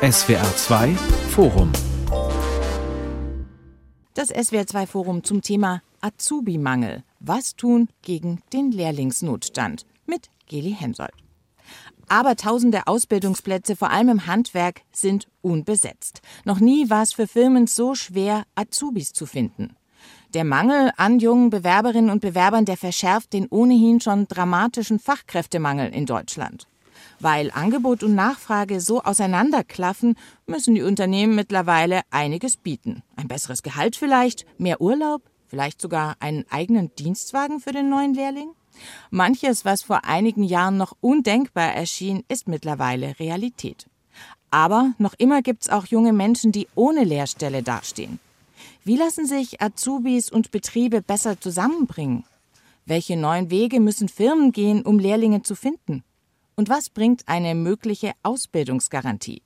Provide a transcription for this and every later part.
SWR 2 Forum Das SWR 2 Forum zum Thema Azubi-Mangel. Was tun gegen den Lehrlingsnotstand? Mit Geli Hensoldt. Aber tausende Ausbildungsplätze, vor allem im Handwerk, sind unbesetzt. Noch nie war es für Firmen so schwer, Azubis zu finden. Der Mangel an jungen Bewerberinnen und Bewerbern, der verschärft den ohnehin schon dramatischen Fachkräftemangel in Deutschland. Weil Angebot und Nachfrage so auseinanderklaffen, müssen die Unternehmen mittlerweile einiges bieten. Ein besseres Gehalt vielleicht, mehr Urlaub, vielleicht sogar einen eigenen Dienstwagen für den neuen Lehrling? Manches, was vor einigen Jahren noch undenkbar erschien, ist mittlerweile Realität. Aber noch immer gibt's auch junge Menschen, die ohne Lehrstelle dastehen. Wie lassen sich Azubis und Betriebe besser zusammenbringen? Welche neuen Wege müssen Firmen gehen, um Lehrlinge zu finden? Und was bringt eine mögliche Ausbildungsgarantie?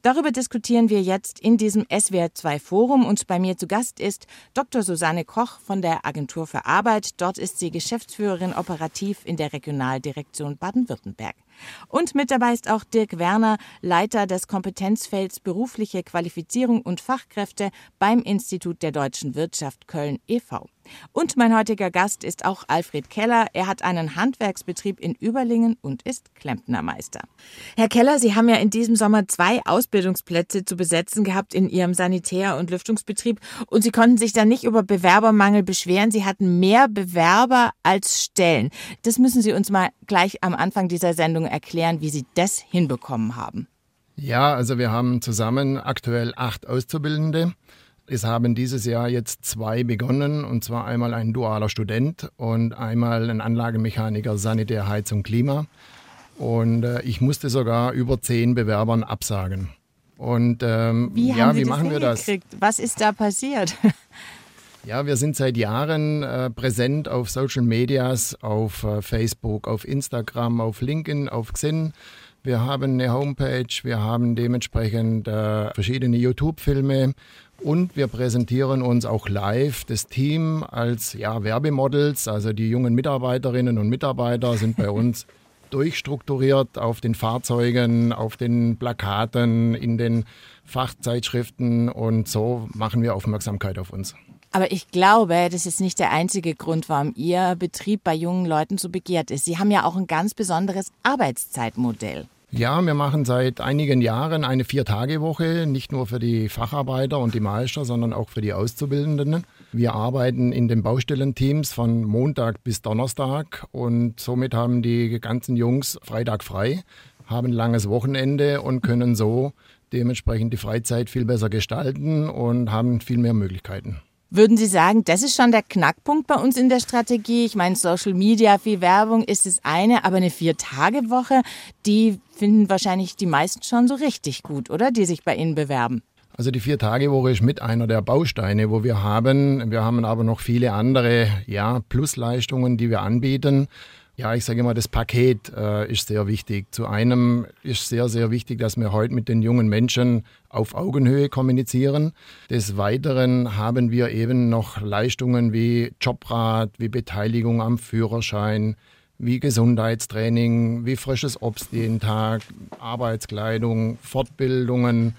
Darüber diskutieren wir jetzt in diesem SWR2 Forum und bei mir zu Gast ist Dr. Susanne Koch von der Agentur für Arbeit. Dort ist sie Geschäftsführerin operativ in der Regionaldirektion Baden-Württemberg. Und mit dabei ist auch Dirk Werner, Leiter des Kompetenzfelds berufliche Qualifizierung und Fachkräfte beim Institut der deutschen Wirtschaft Köln e.V. Und mein heutiger Gast ist auch Alfred Keller. Er hat einen Handwerksbetrieb in Überlingen und ist Klempnermeister. Herr Keller, Sie haben ja in diesem Sommer zwei Ausbildungsplätze zu besetzen gehabt in Ihrem Sanitär- und Lüftungsbetrieb und Sie konnten sich da nicht über Bewerbermangel beschweren. Sie hatten mehr Bewerber als Stellen. Das müssen Sie uns mal gleich am Anfang dieser Sendung erklären, wie Sie das hinbekommen haben. Ja, also wir haben zusammen aktuell acht Auszubildende. Es haben dieses Jahr jetzt zwei begonnen, und zwar einmal ein dualer Student und einmal ein Anlagemechaniker Sanitär, Heizung, Klima. Und äh, ich musste sogar über zehn Bewerbern absagen. Und ähm, wie ja, wie machen wir das? Was ist da passiert? Ja, wir sind seit Jahren äh, präsent auf Social Medias, auf äh, Facebook, auf Instagram, auf LinkedIn, auf Xing. Wir haben eine Homepage, wir haben dementsprechend äh, verschiedene YouTube-Filme und wir präsentieren uns auch live, das Team, als ja, Werbemodels. Also die jungen Mitarbeiterinnen und Mitarbeiter sind bei uns durchstrukturiert auf den Fahrzeugen, auf den Plakaten, in den Fachzeitschriften und so machen wir Aufmerksamkeit auf uns. Aber ich glaube, das ist nicht der einzige Grund, warum Ihr Betrieb bei jungen Leuten so begehrt ist. Sie haben ja auch ein ganz besonderes Arbeitszeitmodell. Ja, wir machen seit einigen Jahren eine Vier-Tage-Woche, nicht nur für die Facharbeiter und die Meister, sondern auch für die Auszubildenden. Wir arbeiten in den Baustellenteams von Montag bis Donnerstag und somit haben die ganzen Jungs Freitag frei, haben ein langes Wochenende und können so dementsprechend die Freizeit viel besser gestalten und haben viel mehr Möglichkeiten. Würden Sie sagen, das ist schon der Knackpunkt bei uns in der Strategie? Ich meine, Social Media, viel Werbung ist das eine, aber eine Vier-Tage-Woche, die finden wahrscheinlich die meisten schon so richtig gut, oder? Die sich bei Ihnen bewerben. Also die Vier-Tage-Woche ist mit einer der Bausteine, wo wir haben. Wir haben aber noch viele andere ja, Plusleistungen, die wir anbieten. Ja, ich sage immer, das Paket äh, ist sehr wichtig. Zu einem ist sehr, sehr wichtig, dass wir heute mit den jungen Menschen auf Augenhöhe kommunizieren. Des Weiteren haben wir eben noch Leistungen wie Jobrat, wie Beteiligung am Führerschein, wie Gesundheitstraining, wie frisches Obst jeden Tag, Arbeitskleidung, Fortbildungen.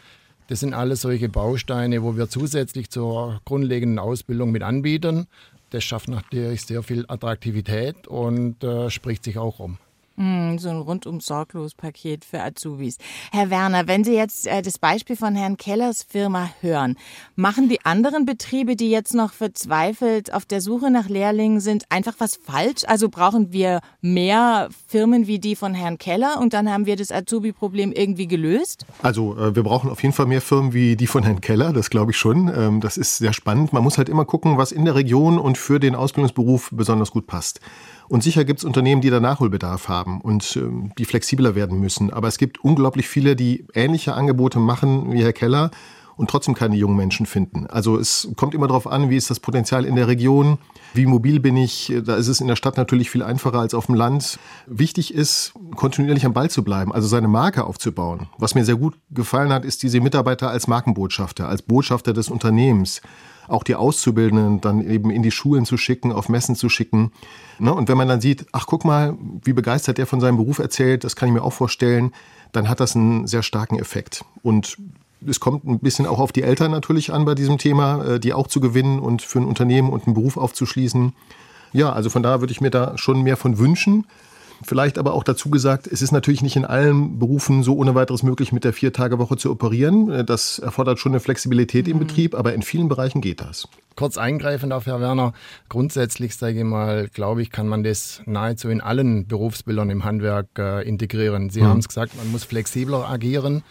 Das sind alles solche Bausteine, wo wir zusätzlich zur grundlegenden Ausbildung mit anbieten. Das schafft natürlich sehr viel Attraktivität und äh, spricht sich auch um. Mm, so ein rundum sorglos Paket für Azubis. Herr Werner, wenn Sie jetzt äh, das Beispiel von Herrn Kellers Firma hören, machen die anderen Betriebe, die jetzt noch verzweifelt auf der Suche nach Lehrlingen sind, einfach was falsch? Also brauchen wir mehr Firmen wie die von Herrn Keller und dann haben wir das Azubi-Problem irgendwie gelöst? Also äh, wir brauchen auf jeden Fall mehr Firmen wie die von Herrn Keller, das glaube ich schon. Ähm, das ist sehr spannend. Man muss halt immer gucken, was in der Region und für den Ausbildungsberuf besonders gut passt. Und sicher gibt es Unternehmen, die da Nachholbedarf haben und ähm, die flexibler werden müssen. Aber es gibt unglaublich viele, die ähnliche Angebote machen wie Herr Keller und trotzdem keine jungen Menschen finden. Also es kommt immer darauf an, wie ist das Potenzial in der Region, wie mobil bin ich. Da ist es in der Stadt natürlich viel einfacher als auf dem Land. Wichtig ist, kontinuierlich am Ball zu bleiben, also seine Marke aufzubauen. Was mir sehr gut gefallen hat, ist diese Mitarbeiter als Markenbotschafter, als Botschafter des Unternehmens auch die Auszubildenden dann eben in die Schulen zu schicken, auf Messen zu schicken. Ne? Und wenn man dann sieht, ach guck mal, wie begeistert der von seinem Beruf erzählt, das kann ich mir auch vorstellen, dann hat das einen sehr starken Effekt. Und es kommt ein bisschen auch auf die Eltern natürlich an bei diesem Thema, äh, die auch zu gewinnen und für ein Unternehmen und einen Beruf aufzuschließen. Ja, also von daher würde ich mir da schon mehr von wünschen. Vielleicht aber auch dazu gesagt, es ist natürlich nicht in allen Berufen so ohne weiteres möglich, mit der Vier-Tage-Woche zu operieren. Das erfordert schon eine Flexibilität im mhm. Betrieb, aber in vielen Bereichen geht das. Kurz eingreifen darf, Herr Werner. Grundsätzlich, sage ich mal, glaube ich, kann man das nahezu in allen Berufsbildern im Handwerk äh, integrieren. Sie mhm. haben es gesagt, man muss flexibler agieren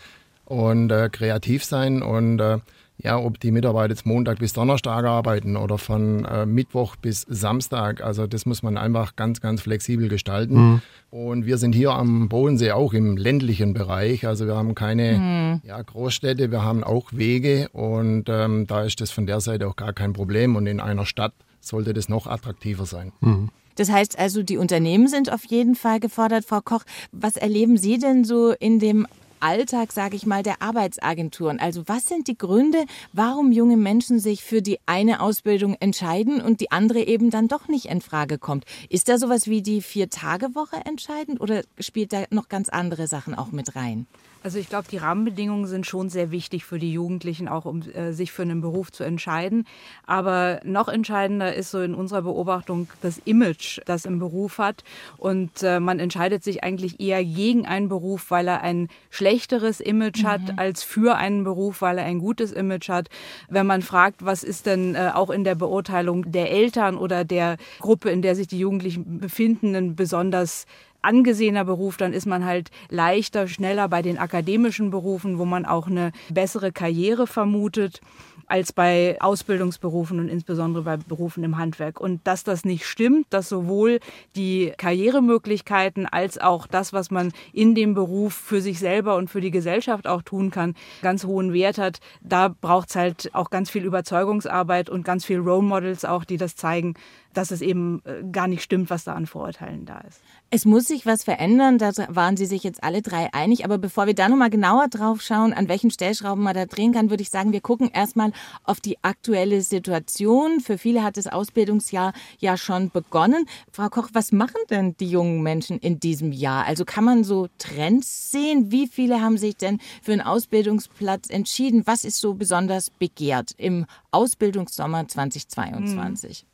und äh, kreativ sein und äh, ja, ob die Mitarbeiter jetzt Montag bis Donnerstag arbeiten oder von äh, Mittwoch bis Samstag, also das muss man einfach ganz, ganz flexibel gestalten. Mhm. Und wir sind hier am Bodensee auch im ländlichen Bereich, also wir haben keine mhm. ja, Großstädte, wir haben auch Wege und ähm, da ist das von der Seite auch gar kein Problem und in einer Stadt sollte das noch attraktiver sein. Mhm. Das heißt also, die Unternehmen sind auf jeden Fall gefordert. Frau Koch, was erleben Sie denn so in dem Alltag, sage ich mal, der Arbeitsagenturen? Also was sind die Gründe, warum junge Menschen sich für die eine Ausbildung entscheiden und die andere eben dann doch nicht in Frage kommt? Ist da sowas wie die Vier-Tage-Woche entscheidend oder spielt da noch ganz andere Sachen auch mit rein? Also ich glaube, die Rahmenbedingungen sind schon sehr wichtig für die Jugendlichen, auch um äh, sich für einen Beruf zu entscheiden. Aber noch entscheidender ist so in unserer Beobachtung das Image, das ein Beruf hat. Und äh, man entscheidet sich eigentlich eher gegen einen Beruf, weil er ein schlechteres Image mhm. hat, als für einen Beruf, weil er ein gutes Image hat. Wenn man fragt, was ist denn äh, auch in der Beurteilung der Eltern oder der Gruppe, in der sich die Jugendlichen befinden, ein besonders angesehener Beruf, dann ist man halt leichter, schneller bei den akademischen Berufen, wo man auch eine bessere Karriere vermutet als bei Ausbildungsberufen und insbesondere bei Berufen im Handwerk. Und dass das nicht stimmt, dass sowohl die Karrieremöglichkeiten als auch das, was man in dem Beruf für sich selber und für die Gesellschaft auch tun kann, ganz hohen Wert hat, da braucht es halt auch ganz viel Überzeugungsarbeit und ganz viel Role Models auch, die das zeigen, dass es eben äh, gar nicht stimmt, was da an Vorurteilen da ist. Es muss sich was verändern, da waren Sie sich jetzt alle drei einig. Aber bevor wir da nochmal genauer drauf schauen, an welchen Stellschrauben man da drehen kann, würde ich sagen, wir gucken erstmal auf die aktuelle Situation. Für viele hat das Ausbildungsjahr ja schon begonnen. Frau Koch, was machen denn die jungen Menschen in diesem Jahr? Also kann man so Trends sehen? Wie viele haben sich denn für einen Ausbildungsplatz entschieden? Was ist so besonders begehrt im Ausbildungssommer 2022? Hm.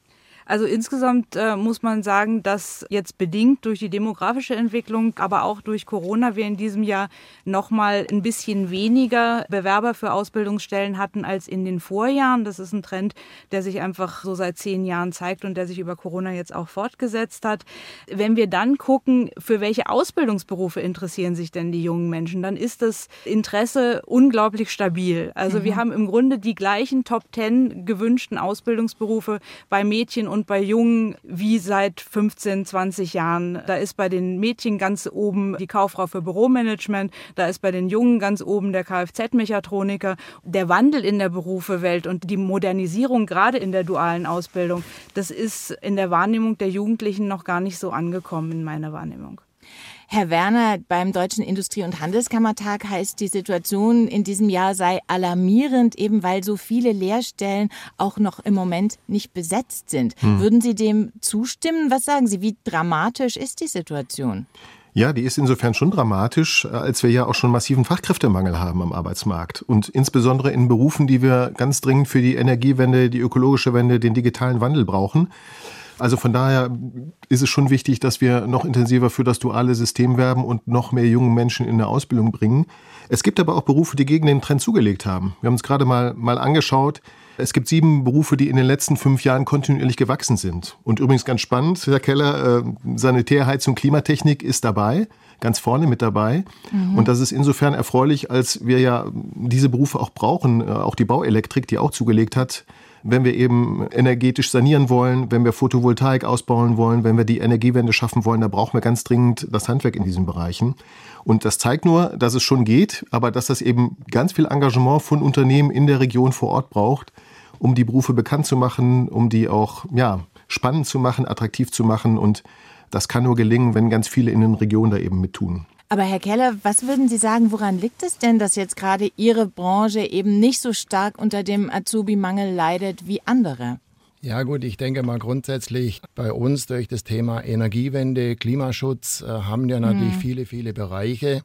Also insgesamt äh, muss man sagen, dass jetzt bedingt durch die demografische Entwicklung, aber auch durch Corona wir in diesem Jahr noch mal ein bisschen weniger Bewerber für Ausbildungsstellen hatten als in den Vorjahren. Das ist ein Trend, der sich einfach so seit zehn Jahren zeigt und der sich über Corona jetzt auch fortgesetzt hat. Wenn wir dann gucken, für welche Ausbildungsberufe interessieren sich denn die jungen Menschen, dann ist das Interesse unglaublich stabil. Also mhm. wir haben im Grunde die gleichen Top Ten gewünschten Ausbildungsberufe bei Mädchen und und bei Jungen wie seit 15, 20 Jahren. Da ist bei den Mädchen ganz oben die Kauffrau für Büromanagement, da ist bei den Jungen ganz oben der Kfz-Mechatroniker. Der Wandel in der Berufewelt und die Modernisierung gerade in der dualen Ausbildung, das ist in der Wahrnehmung der Jugendlichen noch gar nicht so angekommen in meiner Wahrnehmung. Herr Werner, beim Deutschen Industrie- und Handelskammertag heißt, die Situation in diesem Jahr sei alarmierend, eben weil so viele Lehrstellen auch noch im Moment nicht besetzt sind. Hm. Würden Sie dem zustimmen? Was sagen Sie? Wie dramatisch ist die Situation? Ja, die ist insofern schon dramatisch, als wir ja auch schon massiven Fachkräftemangel haben am Arbeitsmarkt. Und insbesondere in Berufen, die wir ganz dringend für die Energiewende, die ökologische Wende, den digitalen Wandel brauchen. Also von daher ist es schon wichtig, dass wir noch intensiver für das duale System werben und noch mehr junge Menschen in eine Ausbildung bringen. Es gibt aber auch Berufe, die gegen den Trend zugelegt haben. Wir haben uns gerade mal, mal angeschaut. Es gibt sieben Berufe, die in den letzten fünf Jahren kontinuierlich gewachsen sind. Und übrigens ganz spannend, Herr Keller, äh, Sanitärheizung, Klimatechnik ist dabei, ganz vorne mit dabei. Mhm. Und das ist insofern erfreulich, als wir ja diese Berufe auch brauchen, äh, auch die Bauelektrik, die auch zugelegt hat, wenn wir eben energetisch sanieren wollen, wenn wir Photovoltaik ausbauen wollen, wenn wir die Energiewende schaffen wollen, da brauchen wir ganz dringend das Handwerk in diesen Bereichen. Und das zeigt nur, dass es schon geht, aber dass das eben ganz viel Engagement von Unternehmen in der Region vor Ort braucht, um die Berufe bekannt zu machen, um die auch ja, spannend zu machen, attraktiv zu machen. Und das kann nur gelingen, wenn ganz viele in den Regionen da eben mit tun. Aber Herr Keller, was würden Sie sagen, woran liegt es denn, dass jetzt gerade Ihre Branche eben nicht so stark unter dem Azubi-Mangel leidet wie andere? Ja gut, ich denke mal grundsätzlich bei uns durch das Thema Energiewende, Klimaschutz äh, haben ja natürlich mhm. viele, viele Bereiche,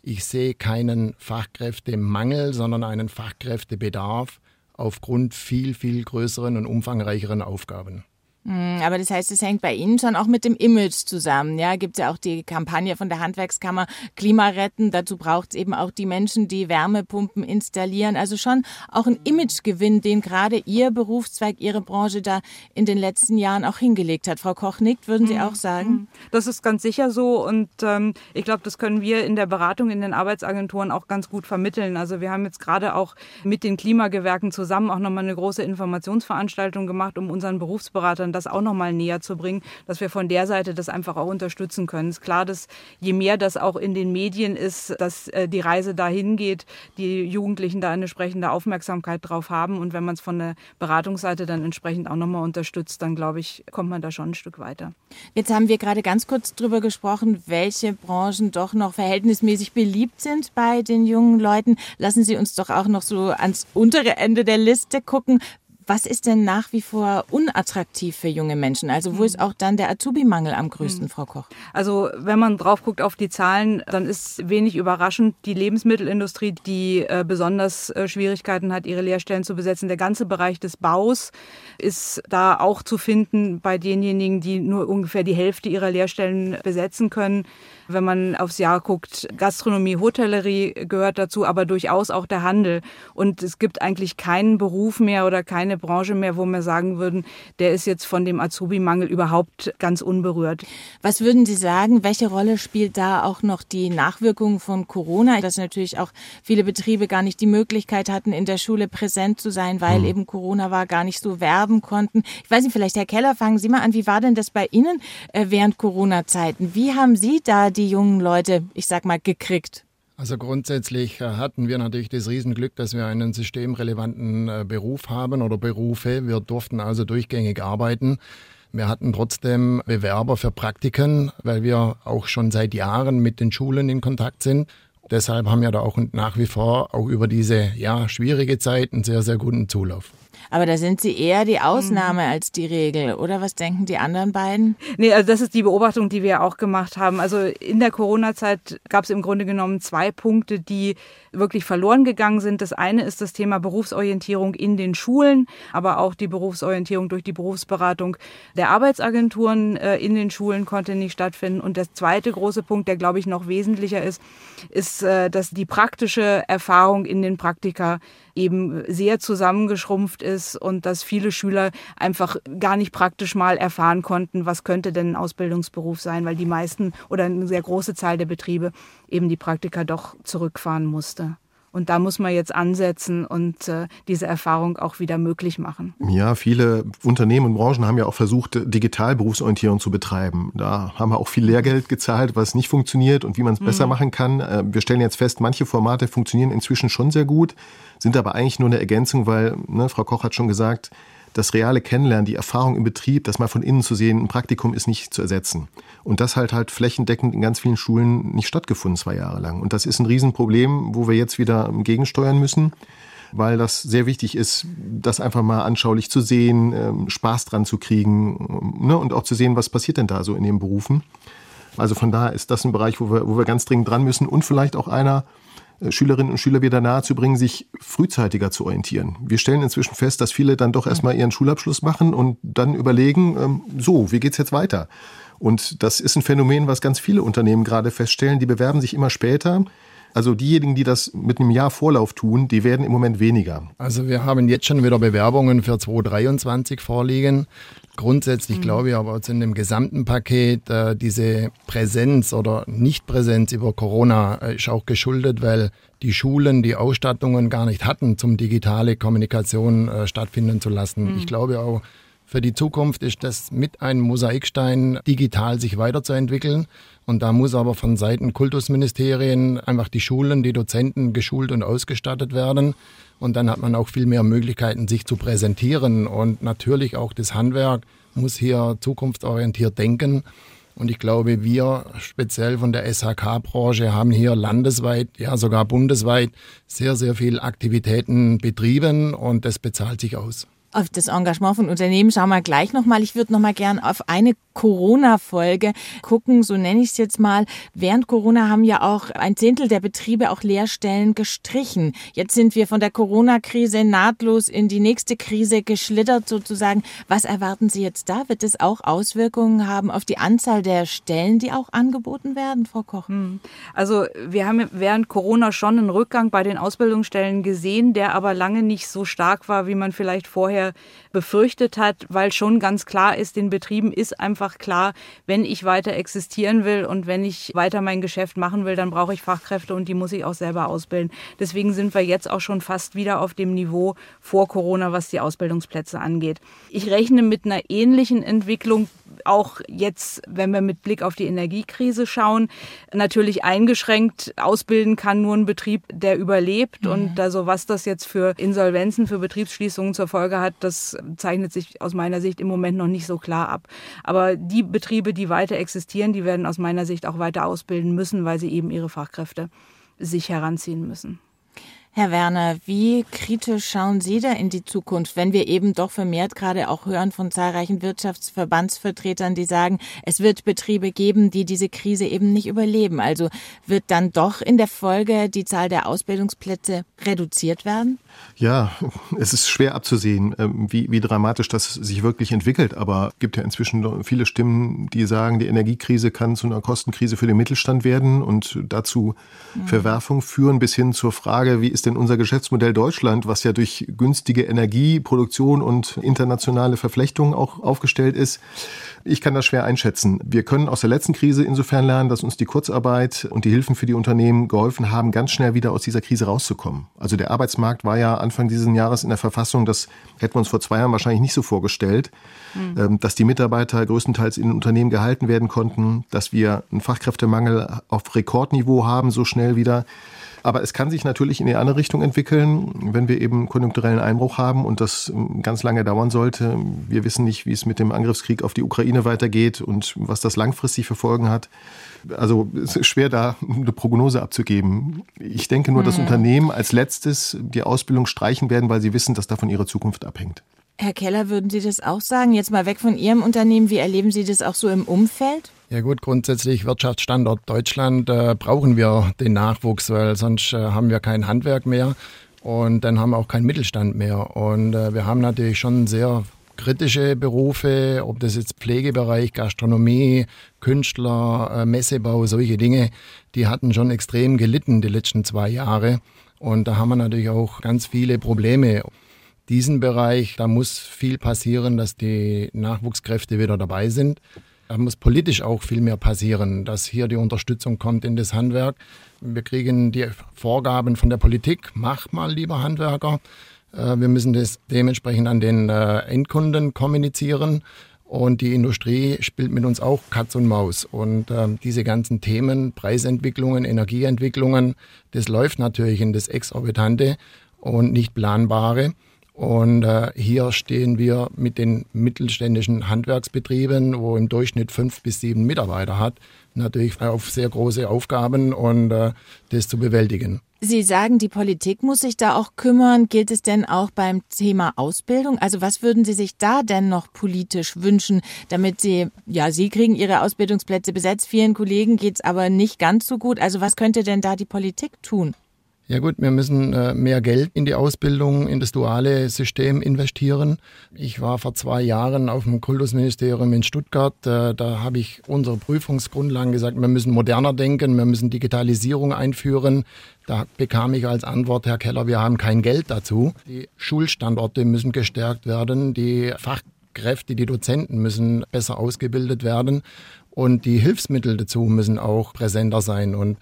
Ich sehe keinen Fachkräftemangel, sondern einen Fachkräftebedarf aufgrund viel, viel größeren und umfangreicheren Aufgaben. Hm, aber das heißt, es hängt bei Ihnen schon auch mit dem Image zusammen. Ja, gibt es ja auch die Kampagne von der Handwerkskammer Klima retten. Dazu braucht es eben auch die Menschen, die Wärmepumpen installieren. Also schon auch ein Imagegewinn, den gerade Ihr Berufszweig, Ihre Branche da in den letzten Jahren auch hingelegt hat. Frau Koch nickt, würden Sie hm, auch sagen? Hm. Das ist ganz sicher so. Und ähm, ich glaube, das können wir in der Beratung in den Arbeitsagenturen auch ganz gut vermitteln. Also wir haben jetzt gerade auch mit den Klimagewerken zusammen auch nochmal eine große Informationsveranstaltung gemacht, um unseren Berufsberatern das auch nochmal näher zu bringen, dass wir von der Seite das einfach auch unterstützen können. Es ist klar, dass je mehr das auch in den Medien ist, dass äh, die Reise dahin geht, die Jugendlichen da eine entsprechende Aufmerksamkeit drauf haben. Und wenn man es von der Beratungsseite dann entsprechend auch nochmal unterstützt, dann glaube ich, kommt man da schon ein Stück weiter. Jetzt haben wir gerade ganz kurz drüber gesprochen, welche Branchen doch noch verhältnismäßig beliebt sind bei den jungen Leuten. Lassen Sie uns doch auch noch so ans untere Ende der Liste gucken. Was ist denn nach wie vor unattraktiv für junge Menschen? Also wo ist auch dann der Azubi-Mangel am größten, mhm. Frau Koch? Also wenn man drauf guckt auf die Zahlen, dann ist wenig überraschend die Lebensmittelindustrie, die äh, besonders äh, Schwierigkeiten hat, ihre Lehrstellen zu besetzen. Der ganze Bereich des Baus ist da auch zu finden bei denjenigen, die nur ungefähr die Hälfte ihrer Lehrstellen besetzen können. Wenn man aufs Jahr guckt, Gastronomie, Hotellerie gehört dazu, aber durchaus auch der Handel. Und es gibt eigentlich keinen Beruf mehr oder keine Branche mehr, wo wir sagen würden, der ist jetzt von dem Azubi-Mangel überhaupt ganz unberührt. Was würden Sie sagen, welche Rolle spielt da auch noch die Nachwirkung von Corona, dass natürlich auch viele Betriebe gar nicht die Möglichkeit hatten, in der Schule präsent zu sein, weil mhm. eben Corona war, gar nicht so werben konnten. Ich weiß nicht, vielleicht Herr Keller, fangen Sie mal an, wie war denn das bei Ihnen äh, während Corona-Zeiten? Wie haben Sie da die jungen Leute, ich sag mal, gekriegt? Also grundsätzlich äh, hatten wir natürlich das Riesenglück, dass wir einen systemrelevanten äh, Beruf haben oder Berufe. Wir durften also durchgängig arbeiten. Wir hatten trotzdem Bewerber für Praktiken, weil wir auch schon seit Jahren mit den Schulen in Kontakt sind. Deshalb haben wir da auch nach wie vor auch über diese ja, schwierige Zeit einen sehr, sehr guten Zulauf. Aber da sind Sie eher die Ausnahme mhm. als die Regel, oder was denken die anderen beiden? Nee, also das ist die Beobachtung, die wir auch gemacht haben. Also in der Corona-Zeit gab es im Grunde genommen zwei Punkte, die wirklich verloren gegangen sind. Das eine ist das Thema Berufsorientierung in den Schulen, aber auch die Berufsorientierung durch die Berufsberatung der Arbeitsagenturen äh, in den Schulen konnte nicht stattfinden. Und der zweite große Punkt, der glaube ich noch wesentlicher ist, ist, äh, dass die praktische Erfahrung in den Praktika eben sehr zusammengeschrumpft ist und dass viele Schüler einfach gar nicht praktisch mal erfahren konnten, was könnte denn ein Ausbildungsberuf sein, weil die meisten oder eine sehr große Zahl der Betriebe eben die Praktika doch zurückfahren musste. Und da muss man jetzt ansetzen und äh, diese Erfahrung auch wieder möglich machen. Ja, viele Unternehmen und Branchen haben ja auch versucht, digital Berufsorientierung zu betreiben. Da haben wir auch viel Lehrgeld gezahlt, was nicht funktioniert und wie man es mhm. besser machen kann. Äh, wir stellen jetzt fest, manche Formate funktionieren inzwischen schon sehr gut, sind aber eigentlich nur eine Ergänzung, weil, ne, Frau Koch hat schon gesagt, das reale Kennenlernen, die Erfahrung im Betrieb, das mal von innen zu sehen, ein Praktikum ist nicht zu ersetzen. Und das halt halt flächendeckend in ganz vielen Schulen nicht stattgefunden, zwei Jahre lang. Und das ist ein Riesenproblem, wo wir jetzt wieder gegensteuern müssen, weil das sehr wichtig ist, das einfach mal anschaulich zu sehen, ähm, Spaß dran zu kriegen ne? und auch zu sehen, was passiert denn da so in den Berufen. Also von daher ist das ein Bereich, wo wir, wo wir ganz dringend dran müssen und vielleicht auch einer, Schülerinnen und Schüler wieder nahezubringen, sich frühzeitiger zu orientieren. Wir stellen inzwischen fest, dass viele dann doch erstmal ihren Schulabschluss machen und dann überlegen, ähm, so, wie geht's jetzt weiter? Und das ist ein Phänomen, was ganz viele Unternehmen gerade feststellen. Die bewerben sich immer später. Also diejenigen, die das mit einem Jahr Vorlauf tun, die werden im Moment weniger. Also wir haben jetzt schon wieder Bewerbungen für 2023 vorliegen. Grundsätzlich mhm. glaube ich aber jetzt in dem gesamten Paket äh, diese Präsenz oder Nichtpräsenz über Corona äh, ist auch geschuldet, weil die Schulen die Ausstattungen gar nicht hatten, zum digitale Kommunikation äh, stattfinden zu lassen. Mhm. Ich glaube auch, für die Zukunft ist das mit einem Mosaikstein, digital sich weiterzuentwickeln. Und da muss aber von Seiten Kultusministerien einfach die Schulen, die Dozenten geschult und ausgestattet werden. Und dann hat man auch viel mehr Möglichkeiten, sich zu präsentieren. Und natürlich auch das Handwerk muss hier zukunftsorientiert denken. Und ich glaube, wir speziell von der SHK-Branche haben hier landesweit, ja sogar bundesweit sehr, sehr viel Aktivitäten betrieben und das bezahlt sich aus. Auf das Engagement von Unternehmen schauen wir gleich nochmal. Ich würde nochmal gern auf eine Corona-Folge gucken, so nenne ich es jetzt mal. Während Corona haben ja auch ein Zehntel der Betriebe auch Lehrstellen gestrichen. Jetzt sind wir von der Corona-Krise nahtlos in die nächste Krise geschlittert sozusagen. Was erwarten Sie jetzt da? Wird es auch Auswirkungen haben auf die Anzahl der Stellen, die auch angeboten werden, Frau Koch? Hm. Also wir haben während Corona schon einen Rückgang bei den Ausbildungsstellen gesehen, der aber lange nicht so stark war, wie man vielleicht vorher vorher befürchtet hat, weil schon ganz klar ist, den Betrieben ist einfach klar, wenn ich weiter existieren will und wenn ich weiter mein Geschäft machen will, dann brauche ich Fachkräfte und die muss ich auch selber ausbilden. Deswegen sind wir jetzt auch schon fast wieder auf dem Niveau vor Corona, was die Ausbildungsplätze angeht. Ich rechne mit einer ähnlichen Entwicklung auch jetzt, wenn wir mit Blick auf die Energiekrise schauen, natürlich eingeschränkt ausbilden kann nur ein Betrieb, der überlebt. Mhm. Und also was das jetzt für Insolvenzen, für Betriebsschließungen zur Folge hat, das zeichnet sich aus meiner Sicht im Moment noch nicht so klar ab. Aber die Betriebe, die weiter existieren, die werden aus meiner Sicht auch weiter ausbilden müssen, weil sie eben ihre Fachkräfte sich heranziehen müssen. Herr Werner, wie kritisch schauen Sie da in die Zukunft, wenn wir eben doch vermehrt gerade auch hören von zahlreichen Wirtschaftsverbandsvertretern, die sagen, es wird Betriebe geben, die diese Krise eben nicht überleben. Also wird dann doch in der Folge die Zahl der Ausbildungsplätze reduziert werden? Ja, es ist schwer abzusehen, ähm, wie, wie dramatisch das sich wirklich entwickelt. Aber es gibt ja inzwischen viele Stimmen, die sagen, die Energiekrise kann zu einer Kostenkrise für den Mittelstand werden und dazu mhm. Verwerfung führen, bis hin zur Frage, wie ist denn unser Geschäftsmodell Deutschland, was ja durch günstige Energieproduktion und internationale Verflechtungen auch aufgestellt ist. Ich kann das schwer einschätzen. Wir können aus der letzten Krise insofern lernen, dass uns die Kurzarbeit und die Hilfen für die Unternehmen geholfen haben, ganz schnell wieder aus dieser Krise rauszukommen. Also der Arbeitsmarkt war ja Anfang dieses Jahres in der Verfassung, das hätten wir uns vor zwei Jahren wahrscheinlich nicht so vorgestellt, mhm. dass die Mitarbeiter größtenteils in den Unternehmen gehalten werden konnten, dass wir einen Fachkräftemangel auf Rekordniveau haben, so schnell wieder. Aber es kann sich natürlich in die andere Richtung entwickeln, wenn wir eben konjunkturellen Einbruch haben und das ähm, ganz lange dauern sollte. Wir wissen nicht, wie es mit dem Angriffskrieg auf die Ukraine weitergeht und was das langfristig für Folgen hat. Also es ist schwer, da eine Prognose abzugeben. Ich denke nur, dass mhm. Unternehmen als letztes die Ausbildung streichen werden, weil sie wissen, dass davon ihre Zukunft abhängt. Herr Keller, würden Sie das auch sagen? Jetzt mal weg von Ihrem Unternehmen. Wie erleben Sie das auch so im Umfeld? Ja gut, grundsätzlich Wirtschaftsstandort Deutschland äh, brauchen wir den Nachwuchs, weil sonst äh, haben wir kein Handwerk mehr und dann haben wir auch keinen Mittelstand mehr. Und äh, wir haben natürlich schon sehr kritische Berufe, ob das jetzt Pflegebereich, Gastronomie, Künstler, äh, Messebau, solche Dinge, die hatten schon extrem gelitten die letzten zwei Jahre. Und da haben wir natürlich auch ganz viele Probleme diesen Bereich, da muss viel passieren, dass die Nachwuchskräfte wieder dabei sind. Da muss politisch auch viel mehr passieren, dass hier die Unterstützung kommt in das Handwerk. Wir kriegen die Vorgaben von der Politik, mach mal lieber Handwerker. Äh, wir müssen das dementsprechend an den äh, Endkunden kommunizieren. Und die Industrie spielt mit uns auch Katz und Maus. Und äh, diese ganzen Themen, Preisentwicklungen, Energieentwicklungen, das läuft natürlich in das Exorbitante und nicht planbare. Und äh, hier stehen wir mit den mittelständischen Handwerksbetrieben, wo im Durchschnitt fünf bis sieben Mitarbeiter hat, natürlich auf sehr große Aufgaben und äh, das zu bewältigen. Sie sagen, die Politik muss sich da auch kümmern. Gilt es denn auch beim Thema Ausbildung? Also was würden Sie sich da denn noch politisch wünschen, damit Sie, ja, Sie kriegen Ihre Ausbildungsplätze besetzt, vielen Kollegen geht's aber nicht ganz so gut. Also was könnte denn da die Politik tun? Ja gut, wir müssen äh, mehr Geld in die Ausbildung, in das duale System investieren. Ich war vor zwei Jahren auf dem Kultusministerium in Stuttgart. Äh, da habe ich unsere Prüfungsgrundlagen gesagt, wir müssen moderner denken, wir müssen Digitalisierung einführen. Da bekam ich als Antwort, Herr Keller, wir haben kein Geld dazu. Die Schulstandorte müssen gestärkt werden, die Fachkräfte, die Dozenten müssen besser ausgebildet werden und die Hilfsmittel dazu müssen auch präsenter sein. Und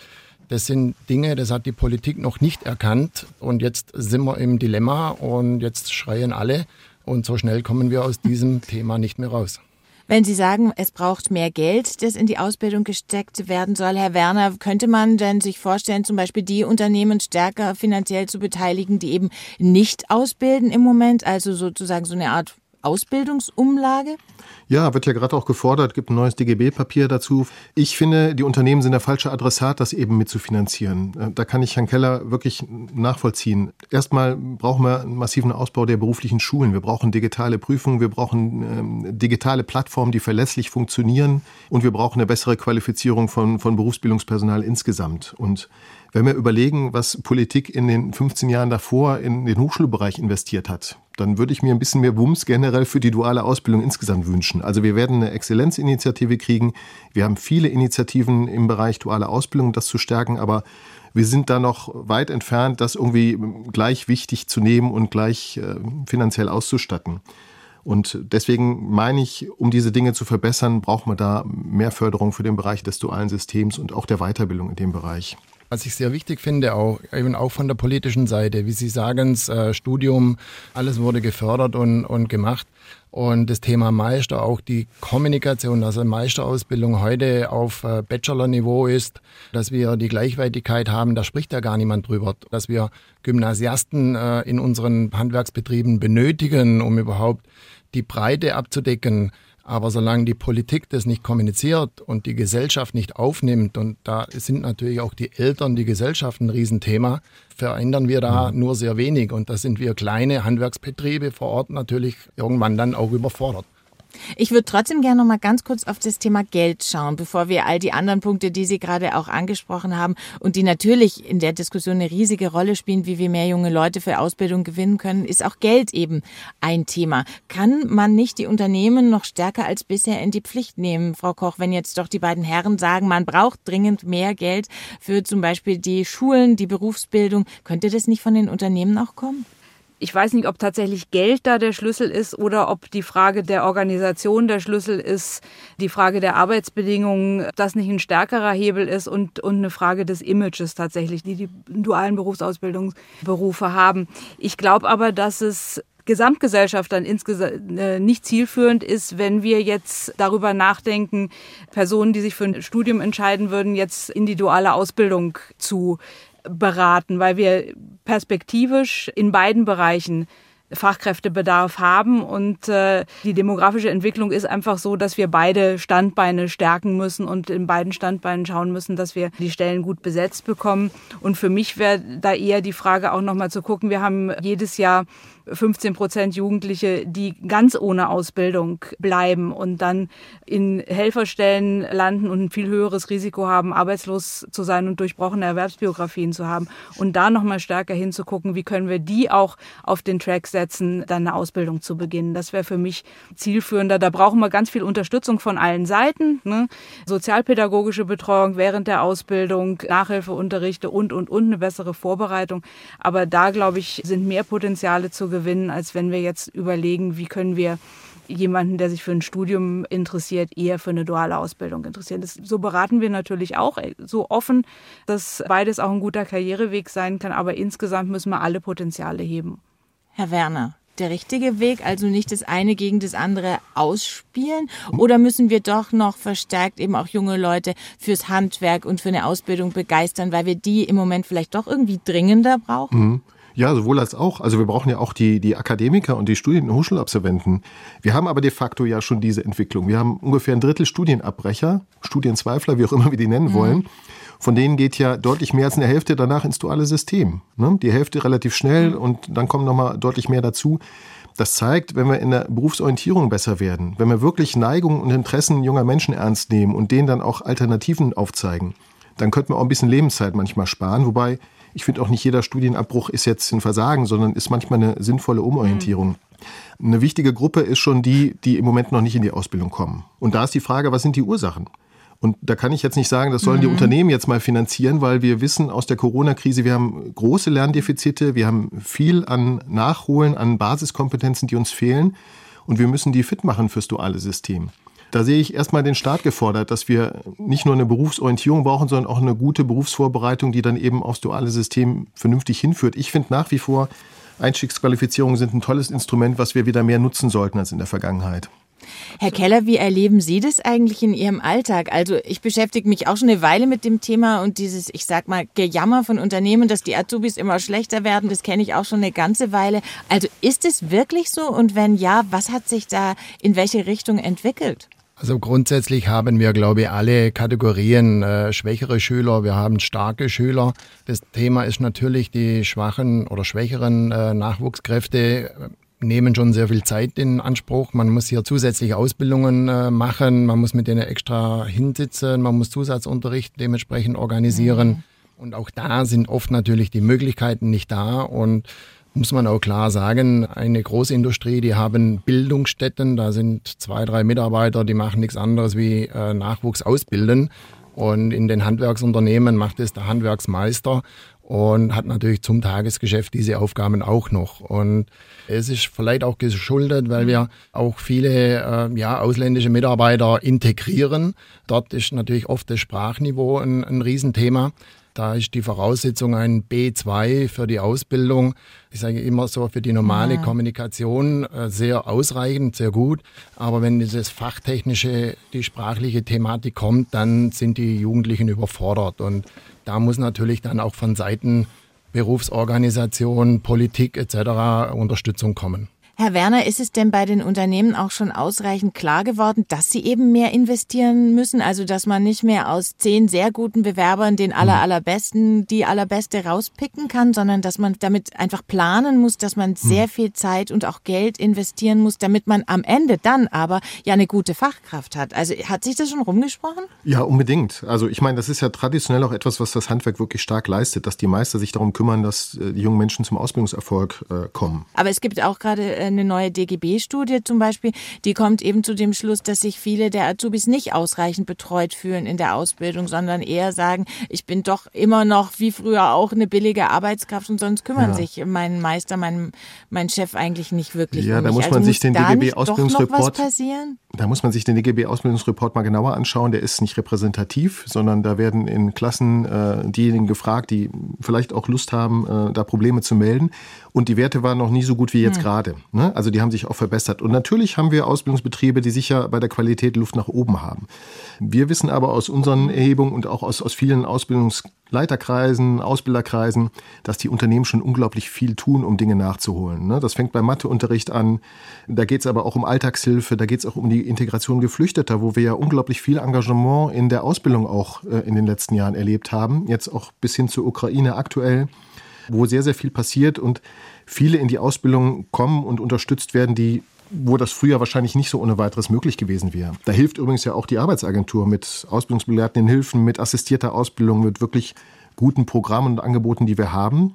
das sind Dinge, das hat die Politik noch nicht erkannt. Und jetzt sind wir im Dilemma und jetzt schreien alle. Und so schnell kommen wir aus diesem Thema nicht mehr raus. Wenn Sie sagen, es braucht mehr Geld, das in die Ausbildung gesteckt werden soll, Herr Werner, könnte man denn sich vorstellen, zum Beispiel die Unternehmen stärker finanziell zu beteiligen, die eben nicht ausbilden im Moment, also sozusagen so eine Art Ausbildungsumlage? Ja, wird ja gerade auch gefordert, gibt ein neues DGB-Papier dazu. Ich finde, die Unternehmen sind der falsche Adressat, das eben mitzufinanzieren. Äh, da kann ich Herrn Keller wirklich nachvollziehen. Erstmal brauchen wir einen massiven Ausbau der beruflichen Schulen. Wir brauchen digitale Prüfungen, wir brauchen ähm, digitale Plattformen, die verlässlich funktionieren und wir brauchen eine bessere Qualifizierung von, von Berufsbildungspersonal insgesamt. Und wenn wir überlegen, was Politik in den 15 Jahren davor in den Hochschulbereich investiert hat, dann würde ich mir ein bisschen mehr Wumms generell für die duale Ausbildung insgesamt wünschen. Also wir werden eine Exzellenzinitiative kriegen. Wir haben viele Initiativen im Bereich duale Ausbildung, das zu stärken, aber wir sind da noch weit entfernt, das irgendwie gleich wichtig zu nehmen und gleich äh, finanziell auszustatten. Und deswegen meine ich, um diese Dinge zu verbessern, braucht man da mehr Förderung für den Bereich des dualen Systems und auch der Weiterbildung in dem Bereich. Was ich sehr wichtig finde, auch eben auch von der politischen Seite, wie Sie sagen, das äh, Studium, alles wurde gefördert und, und gemacht. Und das Thema Meister, auch die Kommunikation, also Meisterausbildung heute auf äh, Bachelor-Niveau ist, dass wir die Gleichwertigkeit haben, da spricht ja gar niemand drüber, dass wir Gymnasiasten äh, in unseren Handwerksbetrieben benötigen, um überhaupt die Breite abzudecken. Aber solange die Politik das nicht kommuniziert und die Gesellschaft nicht aufnimmt, und da sind natürlich auch die Eltern, die Gesellschaft ein Riesenthema, verändern wir da mhm. nur sehr wenig. Und da sind wir kleine Handwerksbetriebe vor Ort natürlich irgendwann dann auch überfordert. Ich würde trotzdem gerne noch mal ganz kurz auf das Thema Geld schauen, bevor wir all die anderen Punkte, die Sie gerade auch angesprochen haben und die natürlich in der Diskussion eine riesige Rolle spielen, wie wir mehr junge Leute für Ausbildung gewinnen können, ist auch Geld eben ein Thema. Kann man nicht die Unternehmen noch stärker als bisher in die Pflicht nehmen, Frau Koch, wenn jetzt doch die beiden Herren sagen, man braucht dringend mehr Geld für zum Beispiel die Schulen, die Berufsbildung, könnte das nicht von den Unternehmen auch kommen? Ich weiß nicht, ob tatsächlich Geld da der Schlüssel ist oder ob die Frage der Organisation der Schlüssel ist, die Frage der Arbeitsbedingungen, das nicht ein stärkerer Hebel ist und, und eine Frage des Images tatsächlich, die die dualen Berufsausbildungsberufe haben. Ich glaube aber, dass es Gesamtgesellschaft dann insgesamt äh, nicht zielführend ist, wenn wir jetzt darüber nachdenken, Personen, die sich für ein Studium entscheiden würden, jetzt in die duale Ausbildung zu beraten, weil wir perspektivisch in beiden Bereichen Fachkräftebedarf haben und äh, die demografische Entwicklung ist einfach so, dass wir beide Standbeine stärken müssen und in beiden Standbeinen schauen müssen, dass wir die Stellen gut besetzt bekommen. Und für mich wäre da eher die Frage auch nochmal zu gucken, wir haben jedes Jahr 15 Prozent Jugendliche, die ganz ohne Ausbildung bleiben und dann in Helferstellen landen und ein viel höheres Risiko haben, arbeitslos zu sein und durchbrochene Erwerbsbiografien zu haben. Und da nochmal stärker hinzugucken, wie können wir die auch auf den Track setzen, dann eine Ausbildung zu beginnen. Das wäre für mich zielführender. Da brauchen wir ganz viel Unterstützung von allen Seiten. Ne? Sozialpädagogische Betreuung während der Ausbildung, Nachhilfeunterrichte und, und, und eine bessere Vorbereitung. Aber da, glaube ich, sind mehr Potenziale zu gewinnen, als wenn wir jetzt überlegen, wie können wir jemanden, der sich für ein Studium interessiert, eher für eine duale Ausbildung interessieren. Das, so beraten wir natürlich auch äh, so offen, dass beides auch ein guter Karriereweg sein kann, aber insgesamt müssen wir alle Potenziale heben. Herr Werner, der richtige Weg, also nicht das eine gegen das andere ausspielen? Oder müssen wir doch noch verstärkt eben auch junge Leute fürs Handwerk und für eine Ausbildung begeistern, weil wir die im Moment vielleicht doch irgendwie dringender brauchen? Mhm. Ja, sowohl als auch. Also wir brauchen ja auch die, die Akademiker und die Studien- und Hochschulabsolventen. Wir haben aber de facto ja schon diese Entwicklung. Wir haben ungefähr ein Drittel Studienabbrecher, Studienzweifler, wie auch immer wir die nennen mhm. wollen. Von denen geht ja deutlich mehr als eine Hälfte danach ins duale System. Ne? Die Hälfte relativ schnell mhm. und dann kommen nochmal deutlich mehr dazu. Das zeigt, wenn wir in der Berufsorientierung besser werden, wenn wir wirklich Neigungen und Interessen junger Menschen ernst nehmen und denen dann auch Alternativen aufzeigen, dann könnten wir auch ein bisschen Lebenszeit manchmal sparen. Wobei ich finde auch nicht jeder Studienabbruch ist jetzt ein Versagen, sondern ist manchmal eine sinnvolle Umorientierung. Mhm. Eine wichtige Gruppe ist schon die, die im Moment noch nicht in die Ausbildung kommen. Und da ist die Frage, was sind die Ursachen? Und da kann ich jetzt nicht sagen, das sollen mhm. die Unternehmen jetzt mal finanzieren, weil wir wissen aus der Corona-Krise, wir haben große Lerndefizite, wir haben viel an Nachholen, an Basiskompetenzen, die uns fehlen. Und wir müssen die fit machen fürs duale System. Da sehe ich erstmal den Staat gefordert, dass wir nicht nur eine Berufsorientierung brauchen, sondern auch eine gute Berufsvorbereitung, die dann eben aufs duale System vernünftig hinführt. Ich finde nach wie vor, Einstiegsqualifizierungen sind ein tolles Instrument, was wir wieder mehr nutzen sollten als in der Vergangenheit. Herr Keller, wie erleben Sie das eigentlich in Ihrem Alltag? Also ich beschäftige mich auch schon eine Weile mit dem Thema und dieses, ich sag mal, Gejammer von Unternehmen, dass die Azubis immer schlechter werden, das kenne ich auch schon eine ganze Weile. Also ist es wirklich so? Und wenn ja, was hat sich da in welche Richtung entwickelt? Also grundsätzlich haben wir, glaube ich, alle Kategorien äh, schwächere Schüler, wir haben starke Schüler. Das Thema ist natürlich die schwachen oder schwächeren äh, Nachwuchskräfte nehmen schon sehr viel Zeit in Anspruch. Man muss hier zusätzliche Ausbildungen äh, machen, man muss mit denen extra hinsitzen, man muss Zusatzunterricht dementsprechend organisieren. Mhm. Und auch da sind oft natürlich die Möglichkeiten nicht da. Und muss man auch klar sagen, eine Großindustrie, die haben Bildungsstätten, da sind zwei, drei Mitarbeiter, die machen nichts anderes wie äh, Nachwuchs ausbilden. Und in den Handwerksunternehmen macht es der Handwerksmeister und hat natürlich zum Tagesgeschäft diese Aufgaben auch noch. Und es ist vielleicht auch geschuldet, weil wir auch viele äh, ja, ausländische Mitarbeiter integrieren. Dort ist natürlich oft das Sprachniveau ein, ein Riesenthema. Da ist die Voraussetzung ein B2 für die Ausbildung. Ich sage immer so für die normale ja. Kommunikation äh, sehr ausreichend, sehr gut. Aber wenn dieses fachtechnische, die sprachliche Thematik kommt, dann sind die Jugendlichen überfordert. Und da muss natürlich dann auch von Seiten Berufsorganisation, Politik etc. Unterstützung kommen. Herr Werner, ist es denn bei den Unternehmen auch schon ausreichend klar geworden, dass sie eben mehr investieren müssen? Also, dass man nicht mehr aus zehn sehr guten Bewerbern den aller, hm. allerbesten, die allerbeste rauspicken kann, sondern dass man damit einfach planen muss, dass man sehr hm. viel Zeit und auch Geld investieren muss, damit man am Ende dann aber ja eine gute Fachkraft hat. Also, hat sich das schon rumgesprochen? Ja, unbedingt. Also, ich meine, das ist ja traditionell auch etwas, was das Handwerk wirklich stark leistet, dass die Meister sich darum kümmern, dass äh, die jungen Menschen zum Ausbildungserfolg äh, kommen. Aber es gibt auch gerade äh, eine neue DGB-Studie zum Beispiel, die kommt eben zu dem Schluss, dass sich viele der Azubis nicht ausreichend betreut fühlen in der Ausbildung, sondern eher sagen, ich bin doch immer noch wie früher auch eine billige Arbeitskraft und sonst kümmern ja. sich mein Meister, mein, mein Chef eigentlich nicht wirklich ja, um da muss man also sich den DGB-Ausbildungsreport? Da muss man sich den DGB-Ausbildungsreport mal genauer anschauen. Der ist nicht repräsentativ, sondern da werden in Klassen äh, diejenigen gefragt, die vielleicht auch Lust haben, äh, da Probleme zu melden. Und die Werte waren noch nie so gut wie jetzt hm. gerade. Ne? Also die haben sich auch verbessert. Und natürlich haben wir Ausbildungsbetriebe, die sicher bei der Qualität Luft nach oben haben. Wir wissen aber aus unseren Erhebungen und auch aus, aus vielen Ausbildungsleiterkreisen, Ausbilderkreisen, dass die Unternehmen schon unglaublich viel tun, um Dinge nachzuholen. Ne? Das fängt beim Matheunterricht an. Da geht es aber auch um Alltagshilfe, da geht es auch um die Integration Geflüchteter, wo wir ja unglaublich viel Engagement in der Ausbildung auch äh, in den letzten Jahren erlebt haben. Jetzt auch bis hin zur Ukraine aktuell wo sehr, sehr viel passiert und viele in die Ausbildung kommen und unterstützt werden, die wo das früher wahrscheinlich nicht so ohne weiteres möglich gewesen wäre. Da hilft übrigens ja auch die Arbeitsagentur mit ausbildungsbegleitenden Hilfen, mit assistierter Ausbildung, mit wirklich guten Programmen und Angeboten, die wir haben,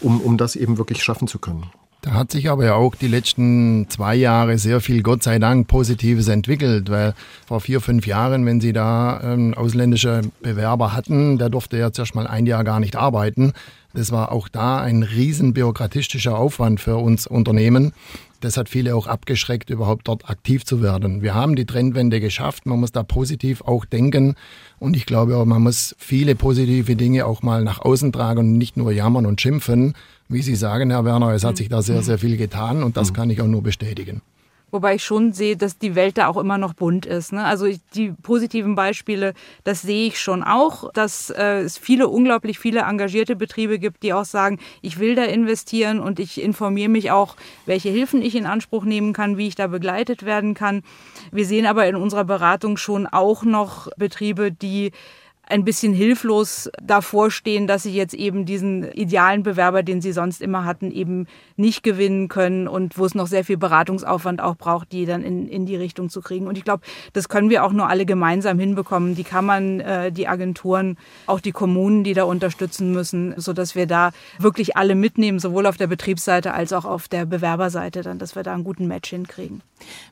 um, um das eben wirklich schaffen zu können. Da hat sich aber ja auch die letzten zwei Jahre sehr viel, Gott sei Dank, Positives entwickelt, weil vor vier, fünf Jahren, wenn Sie da ähm, ausländische Bewerber hatten, der durfte ja zuerst mal ein Jahr gar nicht arbeiten. Das war auch da ein riesen bürokratischer Aufwand für uns Unternehmen. Das hat viele auch abgeschreckt, überhaupt dort aktiv zu werden. Wir haben die Trendwende geschafft. Man muss da positiv auch denken. Und ich glaube auch, man muss viele positive Dinge auch mal nach außen tragen und nicht nur jammern und schimpfen. Wie Sie sagen, Herr Werner, es hat sich da sehr, sehr viel getan und das mhm. kann ich auch nur bestätigen. Wobei ich schon sehe, dass die Welt da auch immer noch bunt ist. Ne? Also die positiven Beispiele, das sehe ich schon auch, dass äh, es viele, unglaublich viele engagierte Betriebe gibt, die auch sagen, ich will da investieren und ich informiere mich auch, welche Hilfen ich in Anspruch nehmen kann, wie ich da begleitet werden kann. Wir sehen aber in unserer Beratung schon auch noch Betriebe, die ein bisschen hilflos davor stehen, dass sie jetzt eben diesen idealen Bewerber, den sie sonst immer hatten, eben nicht gewinnen können und wo es noch sehr viel Beratungsaufwand auch braucht, die dann in, in die Richtung zu kriegen. Und ich glaube, das können wir auch nur alle gemeinsam hinbekommen. Die Kammern, äh, die Agenturen, auch die Kommunen, die da unterstützen müssen, sodass wir da wirklich alle mitnehmen, sowohl auf der Betriebsseite als auch auf der Bewerberseite, dann, dass wir da einen guten Match hinkriegen.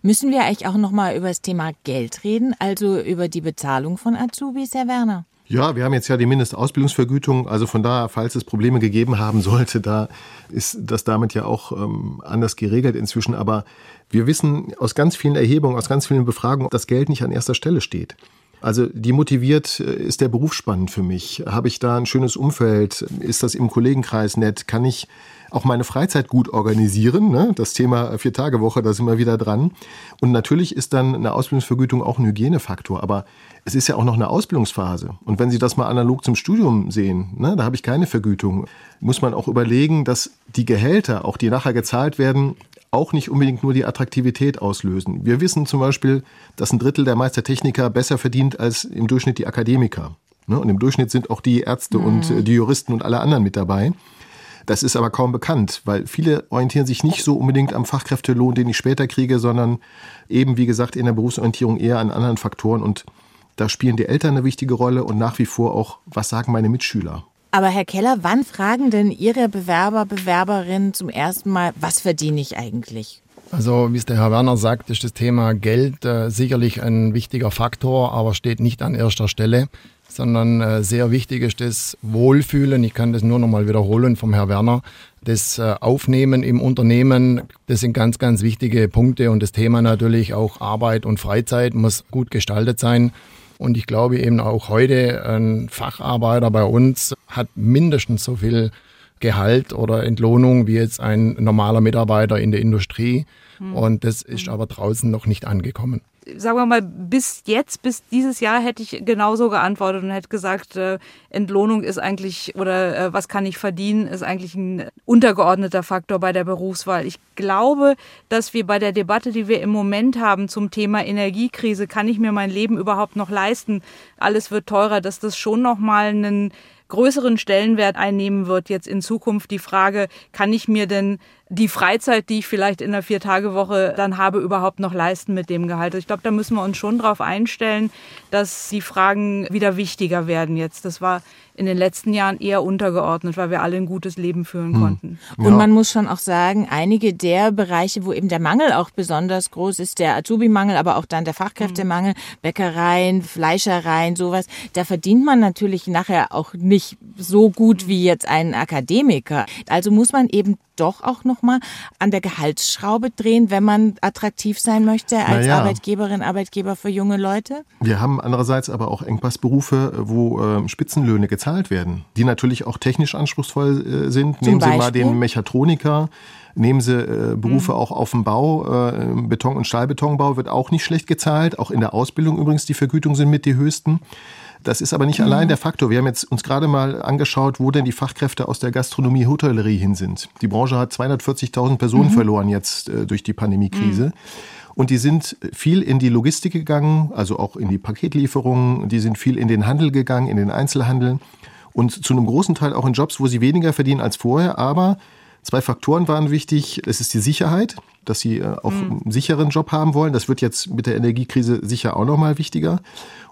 Müssen wir eigentlich auch noch mal über das Thema Geld reden, also über die Bezahlung von Azubis, Herr Werner? Ja, wir haben jetzt ja die Mindestausbildungsvergütung. Also von daher, falls es Probleme gegeben haben sollte, da ist das damit ja auch ähm, anders geregelt inzwischen. Aber wir wissen aus ganz vielen Erhebungen, aus ganz vielen Befragungen, dass Geld nicht an erster Stelle steht. Also die motiviert, äh, ist der Beruf spannend für mich? Habe ich da ein schönes Umfeld? Ist das im Kollegenkreis nett? Kann ich auch meine Freizeit gut organisieren? Ne? Das Thema Vier-Tage-Woche, da sind wir wieder dran. Und natürlich ist dann eine Ausbildungsvergütung auch ein Hygienefaktor. Aber es ist ja auch noch eine Ausbildungsphase. Und wenn Sie das mal analog zum Studium sehen, ne, da habe ich keine Vergütung, muss man auch überlegen, dass die Gehälter, auch die nachher gezahlt werden, auch nicht unbedingt nur die Attraktivität auslösen. Wir wissen zum Beispiel, dass ein Drittel der Meistertechniker besser verdient als im Durchschnitt die Akademiker. Ne? Und im Durchschnitt sind auch die Ärzte mhm. und äh, die Juristen und alle anderen mit dabei. Das ist aber kaum bekannt, weil viele orientieren sich nicht so unbedingt am Fachkräftelohn, den ich später kriege, sondern eben, wie gesagt, in der Berufsorientierung eher an anderen Faktoren. Und da spielen die Eltern eine wichtige Rolle und nach wie vor auch, was sagen meine Mitschüler. Aber Herr Keller, wann fragen denn Ihre Bewerber, Bewerberinnen zum ersten Mal, was verdiene ich eigentlich? Also, wie es der Herr Werner sagt, ist das Thema Geld äh, sicherlich ein wichtiger Faktor, aber steht nicht an erster Stelle, sondern äh, sehr wichtig ist das Wohlfühlen. Ich kann das nur noch mal wiederholen vom Herrn Werner. Das äh, Aufnehmen im Unternehmen, das sind ganz, ganz wichtige Punkte und das Thema natürlich auch Arbeit und Freizeit muss gut gestaltet sein. Und ich glaube eben auch heute, ein Facharbeiter bei uns hat mindestens so viel Gehalt oder Entlohnung wie jetzt ein normaler Mitarbeiter in der Industrie. Hm. Und das ist aber draußen noch nicht angekommen sagen wir mal, bis jetzt, bis dieses Jahr hätte ich genauso geantwortet und hätte gesagt, äh, Entlohnung ist eigentlich oder äh, was kann ich verdienen, ist eigentlich ein untergeordneter Faktor bei der Berufswahl. Ich glaube, dass wir bei der Debatte, die wir im Moment haben zum Thema Energiekrise, kann ich mir mein Leben überhaupt noch leisten? Alles wird teurer, dass das schon nochmal einen größeren Stellenwert einnehmen wird jetzt in Zukunft die Frage, kann ich mir denn die Freizeit, die ich vielleicht in der Vier-Tage-Woche dann habe, überhaupt noch leisten mit dem Gehalt. Also ich glaube, da müssen wir uns schon darauf einstellen, dass die Fragen wieder wichtiger werden jetzt. Das war in den letzten Jahren eher untergeordnet, weil wir alle ein gutes Leben führen hm. konnten. Ja. Und man muss schon auch sagen, einige der Bereiche, wo eben der Mangel auch besonders groß ist, der Azubi-Mangel, aber auch dann der Fachkräftemangel, Bäckereien, Fleischereien, sowas, da verdient man natürlich nachher auch nicht so gut wie jetzt ein Akademiker. Also muss man eben doch auch noch mal an der Gehaltsschraube drehen, wenn man attraktiv sein möchte als naja. Arbeitgeberin, Arbeitgeber für junge Leute? Wir haben andererseits aber auch Engpassberufe, wo äh, Spitzenlöhne gezahlt werden, die natürlich auch technisch anspruchsvoll äh, sind. Zum Nehmen Sie Beispiel? mal den Mechatroniker. Nehmen Sie äh, Berufe mhm. auch auf dem Bau, äh, Beton- und Stahlbetonbau wird auch nicht schlecht gezahlt. Auch in der Ausbildung übrigens, die Vergütungen sind mit die höchsten. Das ist aber nicht mhm. allein der Faktor. Wir haben jetzt uns gerade mal angeschaut, wo denn die Fachkräfte aus der Gastronomie, Hotellerie hin sind. Die Branche hat 240.000 Personen mhm. verloren jetzt äh, durch die Pandemiekrise. Mhm. Und die sind viel in die Logistik gegangen, also auch in die Paketlieferungen. Die sind viel in den Handel gegangen, in den Einzelhandel. Und zu einem großen Teil auch in Jobs, wo sie weniger verdienen als vorher. Aber zwei Faktoren waren wichtig. Es ist die Sicherheit dass sie äh, auch mhm. einen sicheren Job haben wollen. Das wird jetzt mit der Energiekrise sicher auch nochmal wichtiger.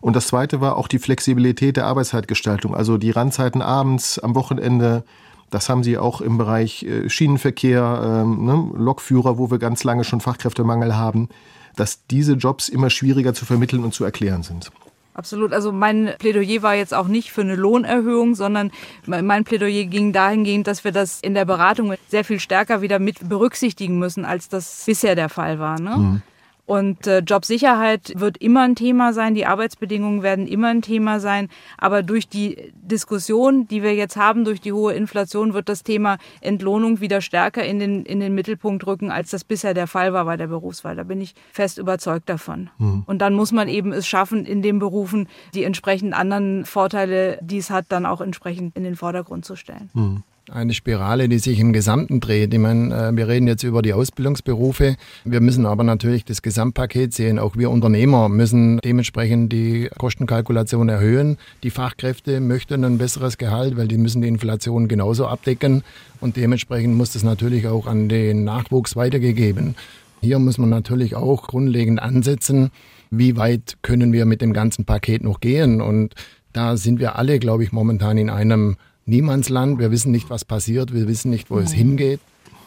Und das Zweite war auch die Flexibilität der Arbeitszeitgestaltung, also die Randzeiten abends, am Wochenende. Das haben sie auch im Bereich äh, Schienenverkehr, ähm, ne, Lokführer, wo wir ganz lange schon Fachkräftemangel haben, dass diese Jobs immer schwieriger zu vermitteln und zu erklären sind. Absolut. Also mein Plädoyer war jetzt auch nicht für eine Lohnerhöhung, sondern mein Plädoyer ging dahingehend, dass wir das in der Beratung sehr viel stärker wieder mit berücksichtigen müssen, als das bisher der Fall war. Ne? Mhm. Und äh, Jobsicherheit wird immer ein Thema sein, die Arbeitsbedingungen werden immer ein Thema sein. Aber durch die Diskussion, die wir jetzt haben, durch die hohe Inflation, wird das Thema Entlohnung wieder stärker in den, in den Mittelpunkt rücken, als das bisher der Fall war bei der Berufswahl. Da bin ich fest überzeugt davon. Mhm. Und dann muss man eben es schaffen, in den Berufen die entsprechend anderen Vorteile, die es hat, dann auch entsprechend in den Vordergrund zu stellen. Mhm eine Spirale, die sich im Gesamten dreht. Ich meine, äh, wir reden jetzt über die Ausbildungsberufe. Wir müssen aber natürlich das Gesamtpaket sehen. Auch wir Unternehmer müssen dementsprechend die Kostenkalkulation erhöhen. Die Fachkräfte möchten ein besseres Gehalt, weil die müssen die Inflation genauso abdecken. Und dementsprechend muss das natürlich auch an den Nachwuchs weitergegeben. Hier muss man natürlich auch grundlegend ansetzen, wie weit können wir mit dem ganzen Paket noch gehen. Und da sind wir alle, glaube ich, momentan in einem Niemandsland. Wir wissen nicht, was passiert. Wir wissen nicht, wo es mhm. hingeht.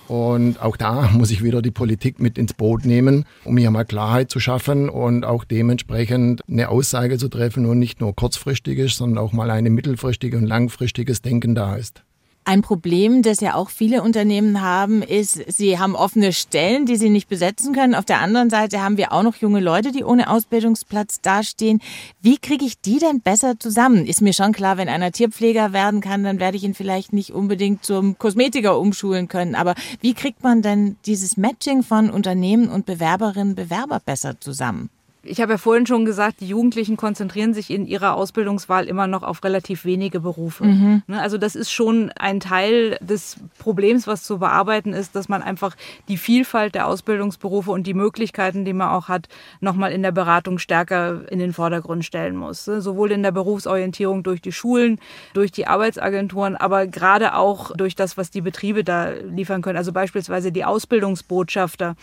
Und auch da muss ich wieder die Politik mit ins Boot nehmen, um hier mal Klarheit zu schaffen und auch dementsprechend eine Aussage zu treffen und nicht nur kurzfristig ist, sondern auch mal eine mittelfristige und langfristiges Denken da ist. Ein Problem, das ja auch viele Unternehmen haben, ist, sie haben offene Stellen, die sie nicht besetzen können. Auf der anderen Seite haben wir auch noch junge Leute, die ohne Ausbildungsplatz dastehen. Wie kriege ich die denn besser zusammen? Ist mir schon klar, wenn einer Tierpfleger werden kann, dann werde ich ihn vielleicht nicht unbedingt zum Kosmetiker umschulen können. Aber wie kriegt man denn dieses Matching von Unternehmen und Bewerberinnen, Bewerber besser zusammen? Ich habe ja vorhin schon gesagt, die Jugendlichen konzentrieren sich in ihrer Ausbildungswahl immer noch auf relativ wenige Berufe. Mhm. Ne, also das ist schon ein Teil des Problems, was zu bearbeiten ist, dass man einfach die Vielfalt der Ausbildungsberufe und die Möglichkeiten, die man auch hat, nochmal in der Beratung stärker in den Vordergrund stellen muss. Ne, sowohl in der Berufsorientierung durch die Schulen, durch die Arbeitsagenturen, aber gerade auch durch das, was die Betriebe da liefern können. Also beispielsweise die Ausbildungsbotschafter,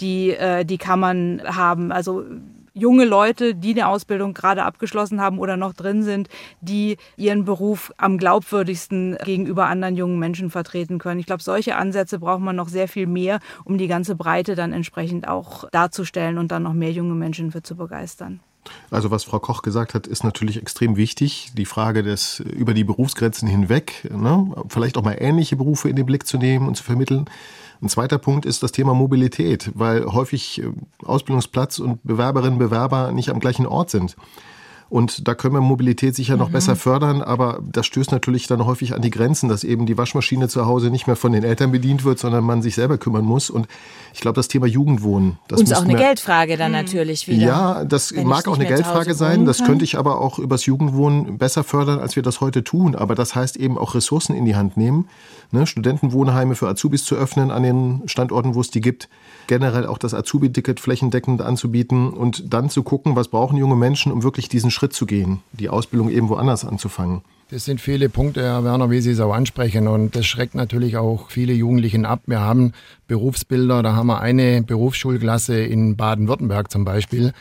die äh, die Kammern haben. Also junge Leute, die eine Ausbildung gerade abgeschlossen haben oder noch drin sind, die ihren Beruf am glaubwürdigsten gegenüber anderen jungen Menschen vertreten können. Ich glaube, solche Ansätze braucht man noch sehr viel mehr, um die ganze Breite dann entsprechend auch darzustellen und dann noch mehr junge Menschen für zu begeistern. Also was Frau Koch gesagt hat, ist natürlich extrem wichtig. Die Frage des über die Berufsgrenzen hinweg, ne, vielleicht auch mal ähnliche Berufe in den Blick zu nehmen und zu vermitteln. Ein zweiter Punkt ist das Thema Mobilität, weil häufig äh, Ausbildungsplatz und Bewerberinnen, Bewerber nicht am gleichen Ort sind. Und da können wir Mobilität sicher noch mhm. besser fördern, aber das stößt natürlich dann häufig an die Grenzen, dass eben die Waschmaschine zu Hause nicht mehr von den Eltern bedient wird, sondern man sich selber kümmern muss. Und ich glaube, das Thema Jugendwohnen. Das ist auch eine Geldfrage dann mhm. natürlich wieder. Ja, das mag auch eine Geldfrage sein. Das könnte ich aber auch übers Jugendwohnen besser fördern, als wir das heute tun. Aber das heißt eben auch Ressourcen in die Hand nehmen. Ne? Studentenwohnheime für Azubis zu öffnen an den Standorten, wo es die gibt generell auch das Azubi-Ticket flächendeckend anzubieten und dann zu gucken, was brauchen junge Menschen, um wirklich diesen Schritt zu gehen, die Ausbildung eben woanders anzufangen. Das sind viele Punkte, Herr Werner, wie Sie es auch ansprechen. Und das schreckt natürlich auch viele Jugendlichen ab. Wir haben Berufsbilder, da haben wir eine Berufsschulklasse in Baden-Württemberg zum Beispiel.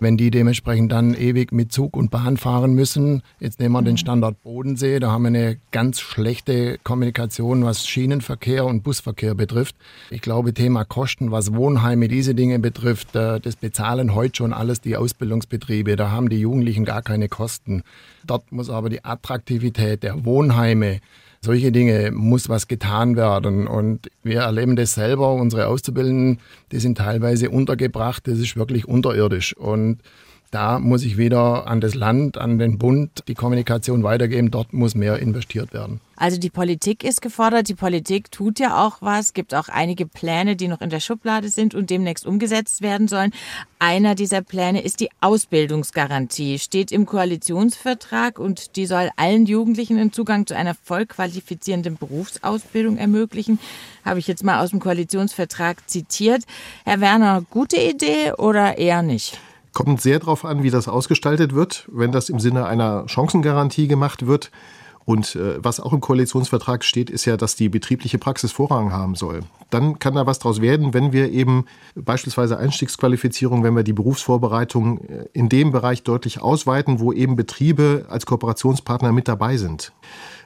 Wenn die dementsprechend dann ewig mit Zug und Bahn fahren müssen, jetzt nehmen wir den mhm. Standort Bodensee, da haben wir eine ganz schlechte Kommunikation, was Schienenverkehr und Busverkehr betrifft. Ich glaube, Thema Kosten, was Wohnheime, diese Dinge betrifft, äh, das bezahlen heute schon alles die Ausbildungsbetriebe. Da haben die Jugendlichen gar keine Kosten. Dort muss aber die Attraktivität der Wohnheime solche Dinge muss was getan werden. Und wir erleben das selber. Unsere Auszubildenden, die sind teilweise untergebracht. Das ist wirklich unterirdisch. Und da muss ich wieder an das Land, an den Bund die Kommunikation weitergeben. Dort muss mehr investiert werden. Also die Politik ist gefordert. Die Politik tut ja auch was. Gibt auch einige Pläne, die noch in der Schublade sind und demnächst umgesetzt werden sollen. Einer dieser Pläne ist die Ausbildungsgarantie. Steht im Koalitionsvertrag und die soll allen Jugendlichen den Zugang zu einer voll qualifizierenden Berufsausbildung ermöglichen. Habe ich jetzt mal aus dem Koalitionsvertrag zitiert. Herr Werner, gute Idee oder eher nicht? Kommt sehr darauf an, wie das ausgestaltet wird. Wenn das im Sinne einer Chancengarantie gemacht wird, und äh, was auch im Koalitionsvertrag steht, ist ja, dass die betriebliche Praxis Vorrang haben soll. Dann kann da was draus werden, wenn wir eben beispielsweise Einstiegsqualifizierung, wenn wir die Berufsvorbereitung äh, in dem Bereich deutlich ausweiten, wo eben Betriebe als Kooperationspartner mit dabei sind.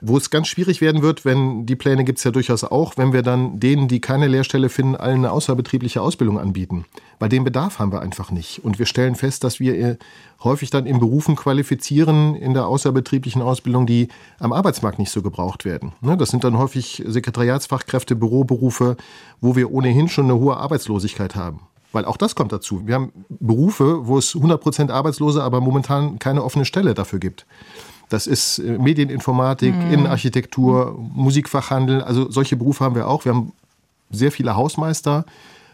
Wo es ganz schwierig werden wird, wenn die Pläne gibt es ja durchaus auch, wenn wir dann denen, die keine Lehrstelle finden, allen eine außerbetriebliche Ausbildung anbieten. Weil den Bedarf haben wir einfach nicht. Und wir stellen fest, dass wir äh, häufig dann in Berufen qualifizieren in der außerbetrieblichen Ausbildung, die am Arbeitsmarkt nicht so gebraucht werden. Ne, das sind dann häufig Sekretariatsfachkräfte, Büroberufe, wo wir ohnehin schon eine hohe Arbeitslosigkeit haben. Weil auch das kommt dazu. Wir haben Berufe, wo es 100 Prozent Arbeitslose, aber momentan keine offene Stelle dafür gibt. Das ist äh, Medieninformatik, mhm. Innenarchitektur, Musikfachhandel. Also solche Berufe haben wir auch. Wir haben sehr viele Hausmeister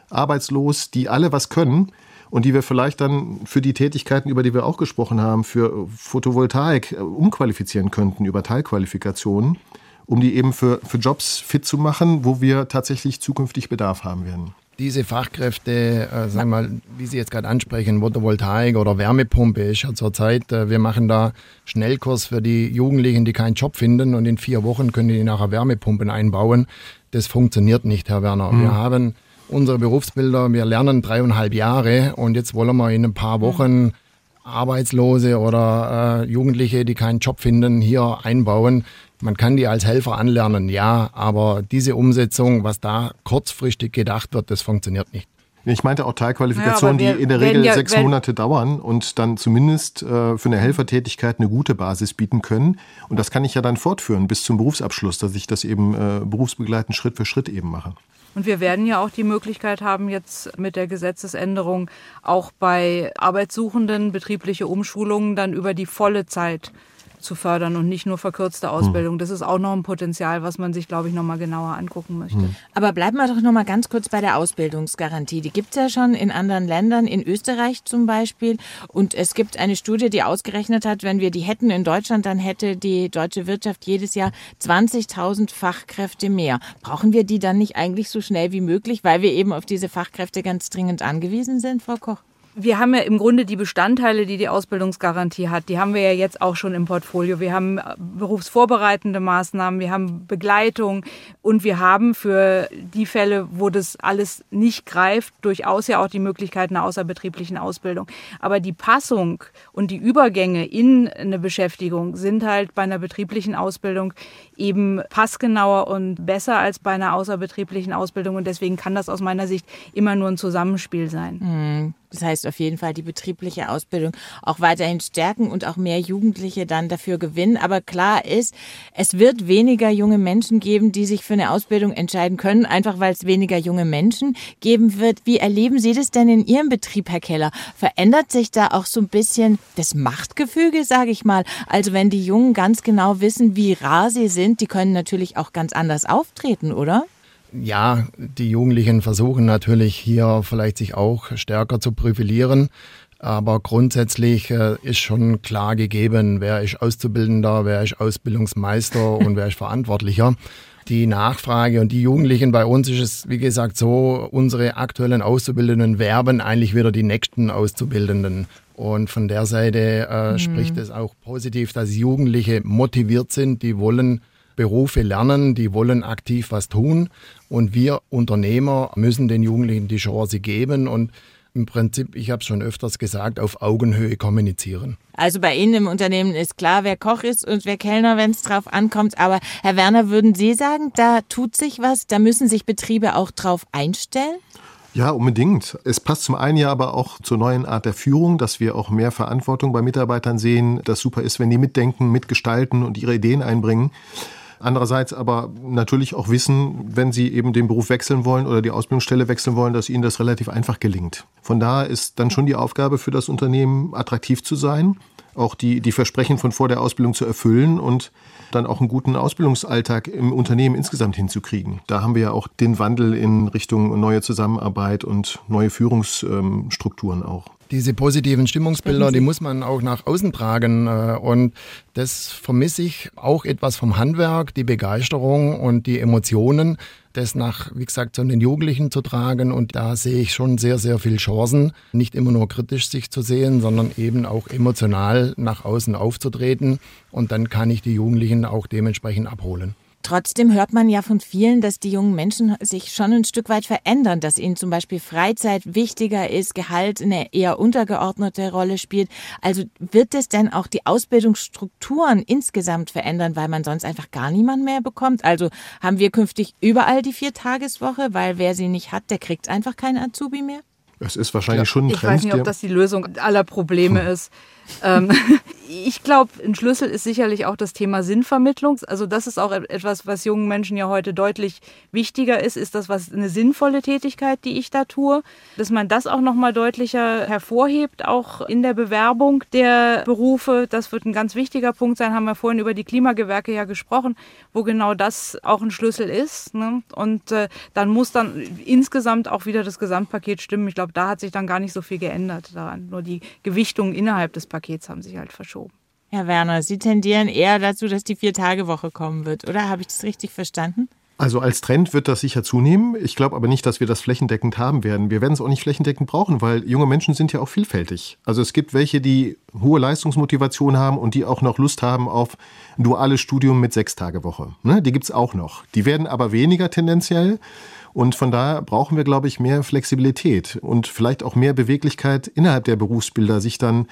arbeitslos, die alle was können und die wir vielleicht dann für die Tätigkeiten, über die wir auch gesprochen haben, für Photovoltaik äh, umqualifizieren könnten über Teilqualifikationen, um die eben für, für Jobs fit zu machen, wo wir tatsächlich zukünftig Bedarf haben werden diese Fachkräfte, äh, sagen wir mal, wie Sie jetzt gerade ansprechen, Photovoltaik oder Wärmepumpe ist ja zurzeit, äh, wir machen da Schnellkurs für die Jugendlichen, die keinen Job finden und in vier Wochen können die nachher Wärmepumpen einbauen. Das funktioniert nicht, Herr Werner. Mhm. Wir haben unsere Berufsbilder, wir lernen dreieinhalb Jahre und jetzt wollen wir in ein paar Wochen Arbeitslose oder äh, Jugendliche, die keinen Job finden, hier einbauen. Man kann die als Helfer anlernen, ja, aber diese Umsetzung, was da kurzfristig gedacht wird, das funktioniert nicht. Ich meinte auch Teilqualifikationen, ja, die in der Regel ja, sechs Monate dauern und dann zumindest äh, für eine Helfertätigkeit eine gute Basis bieten können. Und das kann ich ja dann fortführen bis zum Berufsabschluss, dass ich das eben äh, berufsbegleitend Schritt für Schritt eben mache. Und wir werden ja auch die Möglichkeit haben, jetzt mit der Gesetzesänderung auch bei Arbeitssuchenden betriebliche Umschulungen dann über die volle Zeit zu fördern und nicht nur verkürzte hm. Ausbildung. Das ist auch noch ein Potenzial, was man sich, glaube ich, noch mal genauer angucken möchte. Hm. Aber bleiben wir doch noch mal ganz kurz bei der Ausbildungsgarantie. Die gibt es ja schon in anderen Ländern, in Österreich zum Beispiel. Und es gibt eine Studie, die ausgerechnet hat, wenn wir die hätten in Deutschland, dann hätte die deutsche Wirtschaft jedes Jahr 20.000 Fachkräfte mehr. Brauchen wir die dann nicht eigentlich so schnell wie möglich, weil wir eben auf diese Fachkräfte ganz dringend angewiesen sind, Frau Koch? Wir haben ja im Grunde die Bestandteile, die die Ausbildungsgarantie hat, die haben wir ja jetzt auch schon im Portfolio. Wir haben äh, berufsvorbereitende Maßnahmen, wir haben Begleitung und wir haben für die Fälle, wo das alles nicht greift, durchaus ja auch die Möglichkeit einer außerbetrieblichen Ausbildung. Aber die Passung und die Übergänge in eine Beschäftigung sind halt bei einer betrieblichen Ausbildung eben passgenauer und besser als bei einer außerbetrieblichen Ausbildung und deswegen kann das aus meiner Sicht immer nur ein Zusammenspiel sein. Mhm. Das heißt auf jeden Fall die betriebliche Ausbildung auch weiterhin stärken und auch mehr Jugendliche dann dafür gewinnen. Aber klar ist, es wird weniger junge Menschen geben, die sich für eine Ausbildung entscheiden können, einfach weil es weniger junge Menschen geben wird. Wie erleben Sie das denn in Ihrem Betrieb, Herr Keller? Verändert sich da auch so ein bisschen das Machtgefüge, sage ich mal? Also wenn die Jungen ganz genau wissen, wie rar sie sind, die können natürlich auch ganz anders auftreten, oder? Ja, die Jugendlichen versuchen natürlich hier vielleicht sich auch stärker zu profilieren. Aber grundsätzlich äh, ist schon klar gegeben, wer ist Auszubildender, wer ist Ausbildungsmeister und wer ist Verantwortlicher. Die Nachfrage und die Jugendlichen bei uns ist es, wie gesagt, so, unsere aktuellen Auszubildenden werben eigentlich wieder die nächsten Auszubildenden. Und von der Seite äh, mhm. spricht es auch positiv, dass Jugendliche motiviert sind, die wollen Berufe lernen, die wollen aktiv was tun. Und wir Unternehmer müssen den Jugendlichen die Chance geben und im Prinzip, ich habe es schon öfters gesagt, auf Augenhöhe kommunizieren. Also bei Ihnen im Unternehmen ist klar, wer Koch ist und wer Kellner, wenn es drauf ankommt. Aber Herr Werner, würden Sie sagen, da tut sich was, da müssen sich Betriebe auch drauf einstellen? Ja, unbedingt. Es passt zum einen ja aber auch zur neuen Art der Führung, dass wir auch mehr Verantwortung bei Mitarbeitern sehen. Das super ist, wenn die mitdenken, mitgestalten und ihre Ideen einbringen. Andererseits aber natürlich auch wissen, wenn sie eben den Beruf wechseln wollen oder die Ausbildungsstelle wechseln wollen, dass ihnen das relativ einfach gelingt. Von daher ist dann schon die Aufgabe für das Unternehmen, attraktiv zu sein, auch die, die Versprechen von vor der Ausbildung zu erfüllen und dann auch einen guten Ausbildungsalltag im Unternehmen insgesamt hinzukriegen. Da haben wir ja auch den Wandel in Richtung neue Zusammenarbeit und neue Führungsstrukturen auch. Diese positiven Stimmungsbilder, die muss man auch nach außen tragen. Äh, und das vermisse ich auch etwas vom Handwerk, die Begeisterung und die Emotionen, das nach, wie gesagt, zu den Jugendlichen zu tragen. Und da sehe ich schon sehr, sehr viel Chancen, nicht immer nur kritisch sich zu sehen, sondern eben auch emotional nach außen aufzutreten. Und dann kann ich die Jugendlichen auch dementsprechend abholen. Trotzdem hört man ja von vielen, dass die jungen Menschen sich schon ein Stück weit verändern, dass ihnen zum Beispiel Freizeit wichtiger ist, Gehalt eine eher untergeordnete Rolle spielt. Also wird es denn auch die Ausbildungsstrukturen insgesamt verändern, weil man sonst einfach gar niemand mehr bekommt? Also haben wir künftig überall die Viertageswoche, weil wer sie nicht hat, der kriegt einfach keinen Azubi mehr? Es ist wahrscheinlich ja. schon ein Trend. Ich weiß nicht, ob das die Lösung aller Probleme hm. ist. Ähm, ich glaube, ein Schlüssel ist sicherlich auch das Thema Sinnvermittlung. Also das ist auch etwas, was jungen Menschen ja heute deutlich wichtiger ist. Ist das was eine sinnvolle Tätigkeit, die ich da tue? Dass man das auch noch mal deutlicher hervorhebt, auch in der Bewerbung der Berufe. Das wird ein ganz wichtiger Punkt sein. Haben wir vorhin über die Klimagewerke ja gesprochen, wo genau das auch ein Schlüssel ist. Ne? Und äh, dann muss dann insgesamt auch wieder das Gesamtpaket stimmen. Ich glaube, da hat sich dann gar nicht so viel geändert daran. Nur die Gewichtung innerhalb des Pakets haben sich halt verschoben. Herr Werner, Sie tendieren eher dazu, dass die Vier-Tage-Woche kommen wird, oder? Habe ich das richtig verstanden? Also als Trend wird das sicher zunehmen. Ich glaube aber nicht, dass wir das flächendeckend haben werden. Wir werden es auch nicht flächendeckend brauchen, weil junge Menschen sind ja auch vielfältig. Also es gibt welche, die hohe Leistungsmotivation haben und die auch noch Lust haben auf ein duales Studium mit Sechs-Tage-Woche. Ne? Die gibt es auch noch. Die werden aber weniger tendenziell. Und von daher brauchen wir, glaube ich, mehr Flexibilität und vielleicht auch mehr Beweglichkeit innerhalb der Berufsbilder, sich dann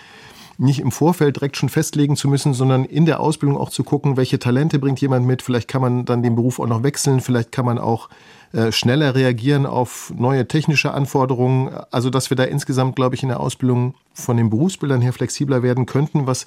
nicht im Vorfeld direkt schon festlegen zu müssen, sondern in der Ausbildung auch zu gucken, welche Talente bringt jemand mit. Vielleicht kann man dann den Beruf auch noch wechseln, vielleicht kann man auch äh, schneller reagieren auf neue technische Anforderungen. Also dass wir da insgesamt, glaube ich, in der Ausbildung von den Berufsbildern her flexibler werden könnten, was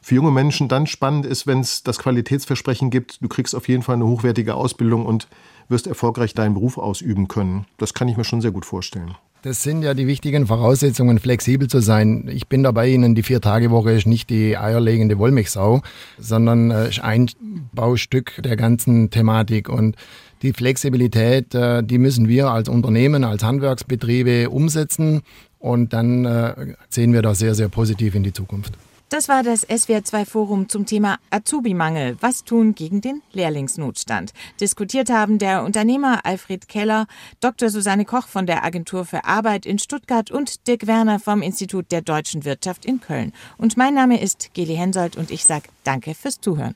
für junge Menschen dann spannend ist, wenn es das Qualitätsversprechen gibt, du kriegst auf jeden Fall eine hochwertige Ausbildung und wirst erfolgreich deinen Beruf ausüben können. Das kann ich mir schon sehr gut vorstellen. Das sind ja die wichtigen Voraussetzungen, flexibel zu sein. Ich bin dabei Ihnen, die Vier-Tage-Woche ist nicht die eierlegende Wollmilchsau, sondern äh, ist ein Baustück der ganzen Thematik. Und die Flexibilität, äh, die müssen wir als Unternehmen, als Handwerksbetriebe umsetzen. Und dann äh, sehen wir da sehr, sehr positiv in die Zukunft. Das war das SWR2-Forum zum Thema Azubi-Mangel. Was tun gegen den Lehrlingsnotstand? Diskutiert haben der Unternehmer Alfred Keller, Dr. Susanne Koch von der Agentur für Arbeit in Stuttgart und Dirk Werner vom Institut der deutschen Wirtschaft in Köln. Und mein Name ist Geli Hensoldt und ich sage Danke fürs Zuhören.